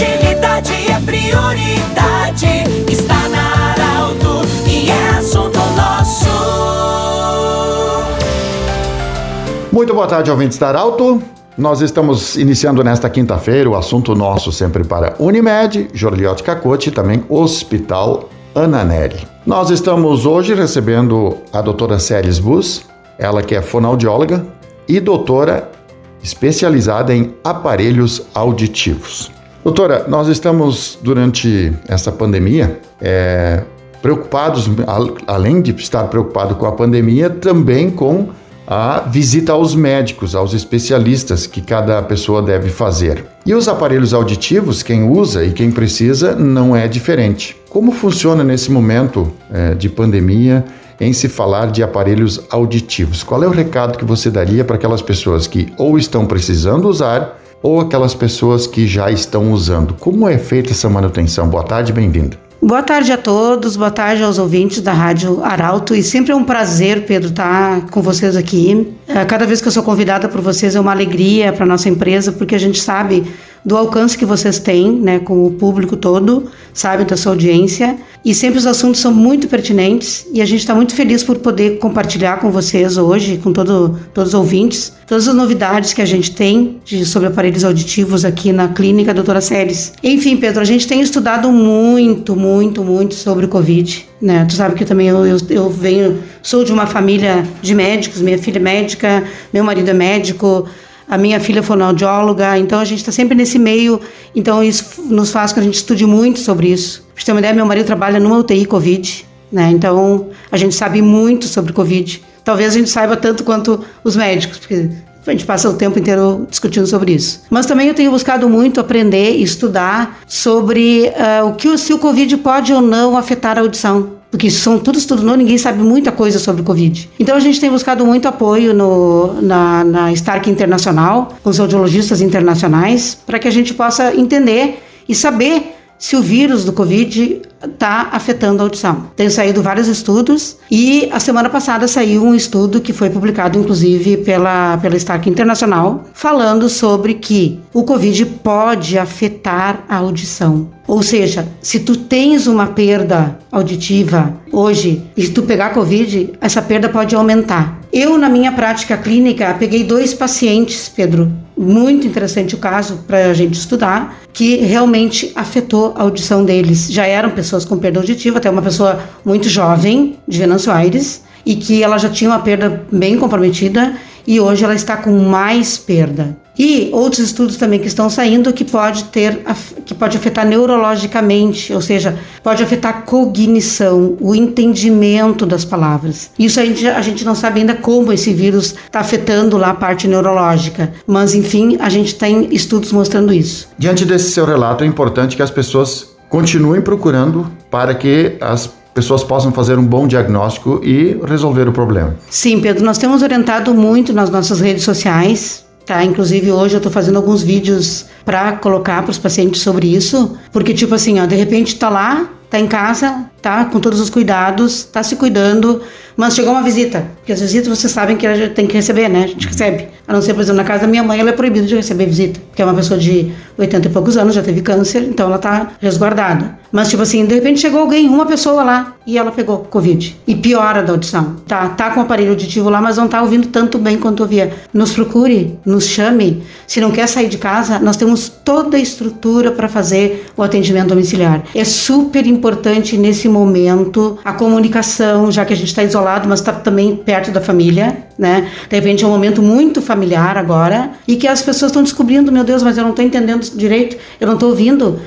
Agilidade é prioridade. Está na Arauto e é assunto nosso. Muito boa tarde, ouvintes da Arauto. Nós estamos iniciando nesta quinta-feira o assunto nosso sempre para Unimed, Jorliote Cacote e também Hospital Ananelli. Nós estamos hoje recebendo a doutora Ceres Bus, ela que é fonoaudióloga e doutora especializada em aparelhos auditivos. Doutora, nós estamos durante essa pandemia é, preocupados, além de estar preocupado com a pandemia, também com a visita aos médicos, aos especialistas que cada pessoa deve fazer. E os aparelhos auditivos, quem usa e quem precisa, não é diferente. Como funciona nesse momento é, de pandemia em se falar de aparelhos auditivos? Qual é o recado que você daria para aquelas pessoas que ou estão precisando usar ou aquelas pessoas que já estão usando? Como é feita essa manutenção? Boa tarde, bem-vindo. Boa tarde a todos, boa tarde aos ouvintes da Rádio Arauto e sempre é um prazer, Pedro, estar com vocês aqui. É, cada vez que eu sou convidada por vocês é uma alegria para nossa empresa, porque a gente sabe do alcance que vocês têm, né, com o público todo, sabe da sua audiência, e sempre os assuntos são muito pertinentes e a gente está muito feliz por poder compartilhar com vocês hoje, com todo, todos os ouvintes, todas as novidades que a gente tem de, sobre aparelhos auditivos aqui na clínica Doutora Séries. Enfim, Pedro, a gente tem estudado muito, muito, muito sobre o Covid, né? Tu sabe que também eu, eu, eu venho, sou de uma família de médicos, minha filha é médica, meu marido é médico, a minha filha é fonoaudióloga, então a gente está sempre nesse meio, então isso nos faz que a gente estude muito sobre isso. Pra ter uma ideia, meu marido trabalha numa UTI Covid, né? Então a gente sabe muito sobre Covid. Talvez a gente saiba tanto quanto os médicos, porque a gente passa o tempo inteiro discutindo sobre isso. Mas também eu tenho buscado muito aprender e estudar sobre uh, o que se o Covid pode ou não afetar a audição porque são tudo estudo novo, ninguém sabe muita coisa sobre o Covid. Então a gente tem buscado muito apoio no, na, na Stark Internacional, com os audiologistas internacionais, para que a gente possa entender e saber se o vírus do Covid está afetando a audição. Tem saído vários estudos e a semana passada saiu um estudo que foi publicado inclusive pela, pela Stark Internacional, falando sobre que o Covid pode afetar a audição. Ou seja, se tu tens uma perda auditiva hoje e tu pegar Covid, essa perda pode aumentar. Eu, na minha prática clínica, peguei dois pacientes, Pedro, muito interessante o caso para a gente estudar, que realmente afetou a audição deles. Já eram pessoas com perda auditiva, até uma pessoa muito jovem, de Venâncio Aires, e que ela já tinha uma perda bem comprometida e hoje ela está com mais perda. E outros estudos também que estão saindo que pode ter que pode afetar neurologicamente, ou seja, pode afetar a cognição, o entendimento das palavras. Isso a gente, a gente não sabe ainda como esse vírus está afetando lá a parte neurológica, mas enfim, a gente tem estudos mostrando isso. Diante desse seu relato, é importante que as pessoas continuem procurando para que as pessoas possam fazer um bom diagnóstico e resolver o problema. Sim, Pedro, nós temos orientado muito nas nossas redes sociais Tá, inclusive hoje eu estou fazendo alguns vídeos para colocar para os pacientes sobre isso, porque tipo assim, ó, de repente tá lá, tá em casa, tá com todos os cuidados, tá se cuidando, mas chegou uma visita, porque as visitas vocês sabem que a gente tem que receber, né? A gente recebe. A não ser, por exemplo, na casa da minha mãe, ela é proibida de receber visita, porque é uma pessoa de 80 e poucos anos, já teve câncer, então ela tá resguardada. Mas, tipo assim, de repente chegou alguém, uma pessoa lá, e ela pegou Covid. E piora da audição. Tá, tá com o aparelho auditivo lá, mas não tá ouvindo tanto bem quanto ouvia. Nos procure, nos chame. Se não quer sair de casa, nós temos toda a estrutura para fazer o atendimento domiciliar. É super importante nesse momento a comunicação, já que a gente está isolado, mas está também perto da família, né? De repente é um momento muito familiar agora e que as pessoas estão descobrindo, meu Deus, mas eu não estou entendendo direito, eu não estou ouvindo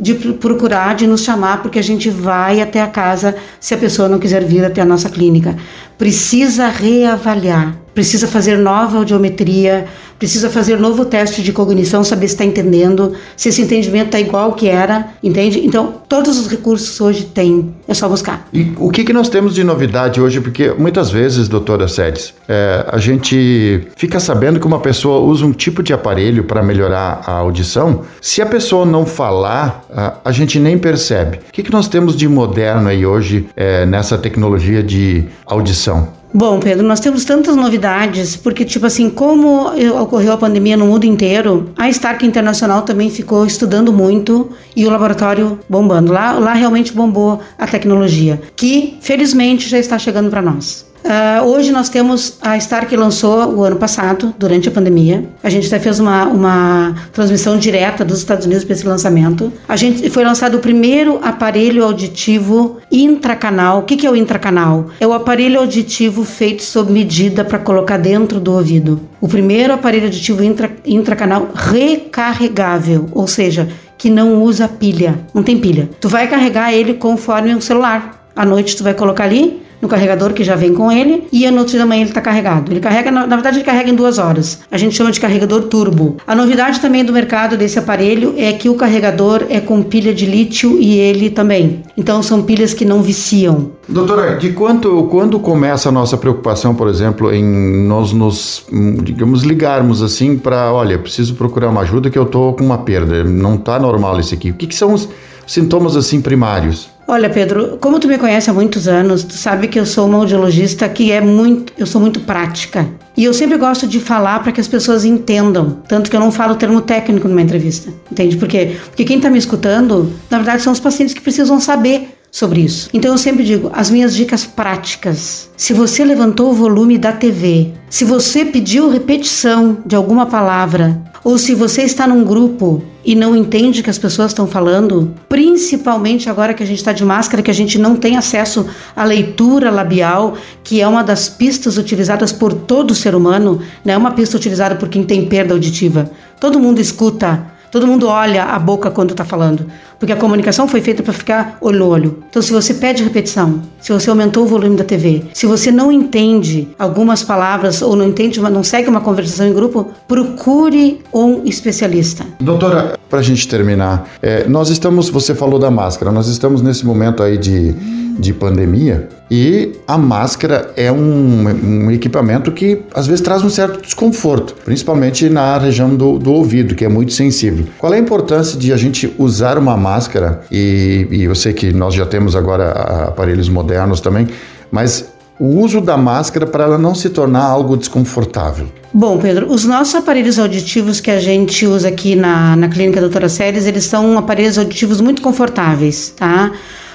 de procurar, de nos chamar, porque a gente vai até a casa se a pessoa não quiser vir até a nossa clínica. Precisa reavaliar, precisa fazer nova audiometria, precisa fazer novo teste de cognição, saber se está entendendo, se esse entendimento está igual que era, entende? Então, todos os recursos hoje tem, é só buscar. E o que, que nós temos de novidade hoje? Porque muitas vezes, doutora Sedes, é, a gente fica sabendo que uma pessoa usa um tipo de aparelho para melhorar a audição. Se a pessoa não falar, a, a gente nem percebe. O que, que nós temos de moderno aí hoje é, nessa tecnologia de audição? Bom, Pedro, nós temos tantas novidades, porque, tipo assim, como ocorreu a pandemia no mundo inteiro, a Stark Internacional também ficou estudando muito e o laboratório bombando. Lá, lá realmente bombou a tecnologia, que felizmente já está chegando para nós. Uh, hoje nós temos a Stark lançou o ano passado, durante a pandemia. A gente até fez uma, uma transmissão direta dos Estados Unidos para esse lançamento. A gente foi lançado o primeiro aparelho auditivo intracanal. O que, que é o intracanal? É o aparelho auditivo feito sob medida para colocar dentro do ouvido. O primeiro aparelho auditivo intra, intracanal recarregável, ou seja, que não usa pilha, não tem pilha. Tu vai carregar ele conforme um celular. À noite tu vai colocar ali no carregador que já vem com ele e no outro dia da manhã ele está carregado. Ele carrega, na, na, verdade, ele carrega em duas horas. A gente chama de carregador turbo. A novidade também do mercado desse aparelho é que o carregador é com pilha de lítio e ele também. Então são pilhas que não viciam. Doutora, de quanto quando começa a nossa preocupação, por exemplo, em nós nos, digamos, ligarmos assim para, olha, preciso procurar uma ajuda que eu tô com uma perda, não tá normal isso aqui. O que, que são os sintomas assim primários? Olha, Pedro, como tu me conhece há muitos anos, tu sabe que eu sou uma audiologista que é muito, eu sou muito prática. E eu sempre gosto de falar para que as pessoas entendam, tanto que eu não falo termo técnico numa entrevista. Entende por quê? Porque quem está me escutando, na verdade, são os pacientes que precisam saber sobre isso. Então eu sempre digo, as minhas dicas práticas. Se você levantou o volume da TV, se você pediu repetição de alguma palavra, ou se você está num grupo e não entende que as pessoas estão falando, principalmente agora que a gente está de máscara, que a gente não tem acesso à leitura labial, que é uma das pistas utilizadas por todo ser humano, não é uma pista utilizada por quem tem perda auditiva. Todo mundo escuta Todo mundo olha a boca quando está falando, porque a comunicação foi feita para ficar olho no olho. Então, se você pede repetição, se você aumentou o volume da TV, se você não entende algumas palavras ou não entende, não segue uma conversação em grupo, procure um especialista. Doutora, para a gente terminar, é, nós estamos, você falou da máscara, nós estamos nesse momento aí de de pandemia e a máscara é um, um, equipamento que às vezes traz um certo desconforto, principalmente na região do, do, ouvido, que é muito sensível. Qual é a importância de a gente usar uma máscara? E, e eu sei que nós já temos agora aparelhos modernos também, mas o uso da máscara para ela não se tornar algo desconfortável? Bom, Pedro, os nossos aparelhos auditivos que a gente usa aqui na, na clínica Doutora Séries, eles são aparelhos auditivos muito confortáveis, tá?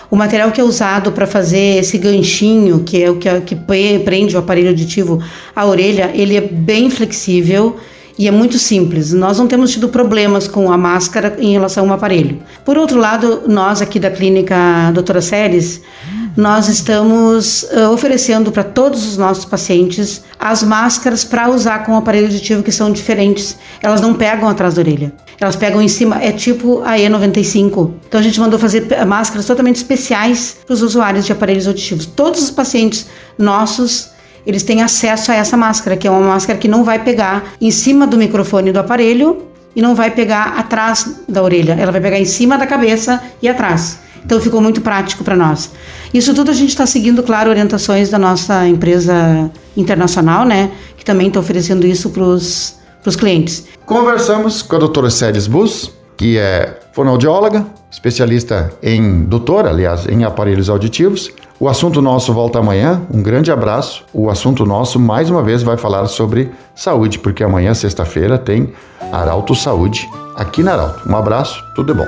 O material que é usado para fazer esse ganchinho, que é o que, que prende o aparelho auditivo à orelha, ele é bem flexível e é muito simples. Nós não temos tido problemas com a máscara em relação ao aparelho. Por outro lado, nós aqui da clínica Doutora Séries, nós estamos uh, oferecendo para todos os nossos pacientes as máscaras para usar com o aparelho auditivo que são diferentes. Elas não pegam atrás da orelha. Elas pegam em cima, é tipo a E95. Então a gente mandou fazer máscaras totalmente especiais para os usuários de aparelhos auditivos. Todos os pacientes nossos eles têm acesso a essa máscara, que é uma máscara que não vai pegar em cima do microfone do aparelho e não vai pegar atrás da orelha. Ela vai pegar em cima da cabeça e atrás. Então ficou muito prático para nós. Isso tudo a gente está seguindo, claro, orientações da nossa empresa internacional, né? Que também está oferecendo isso para os clientes. Conversamos com a doutora Célis Bus, que é fonoaudióloga, especialista em, doutora, aliás, em aparelhos auditivos. O assunto nosso volta amanhã. Um grande abraço. O assunto nosso, mais uma vez, vai falar sobre saúde, porque amanhã, sexta-feira, tem Arauto Saúde aqui na Arauto. Um abraço, tudo de bom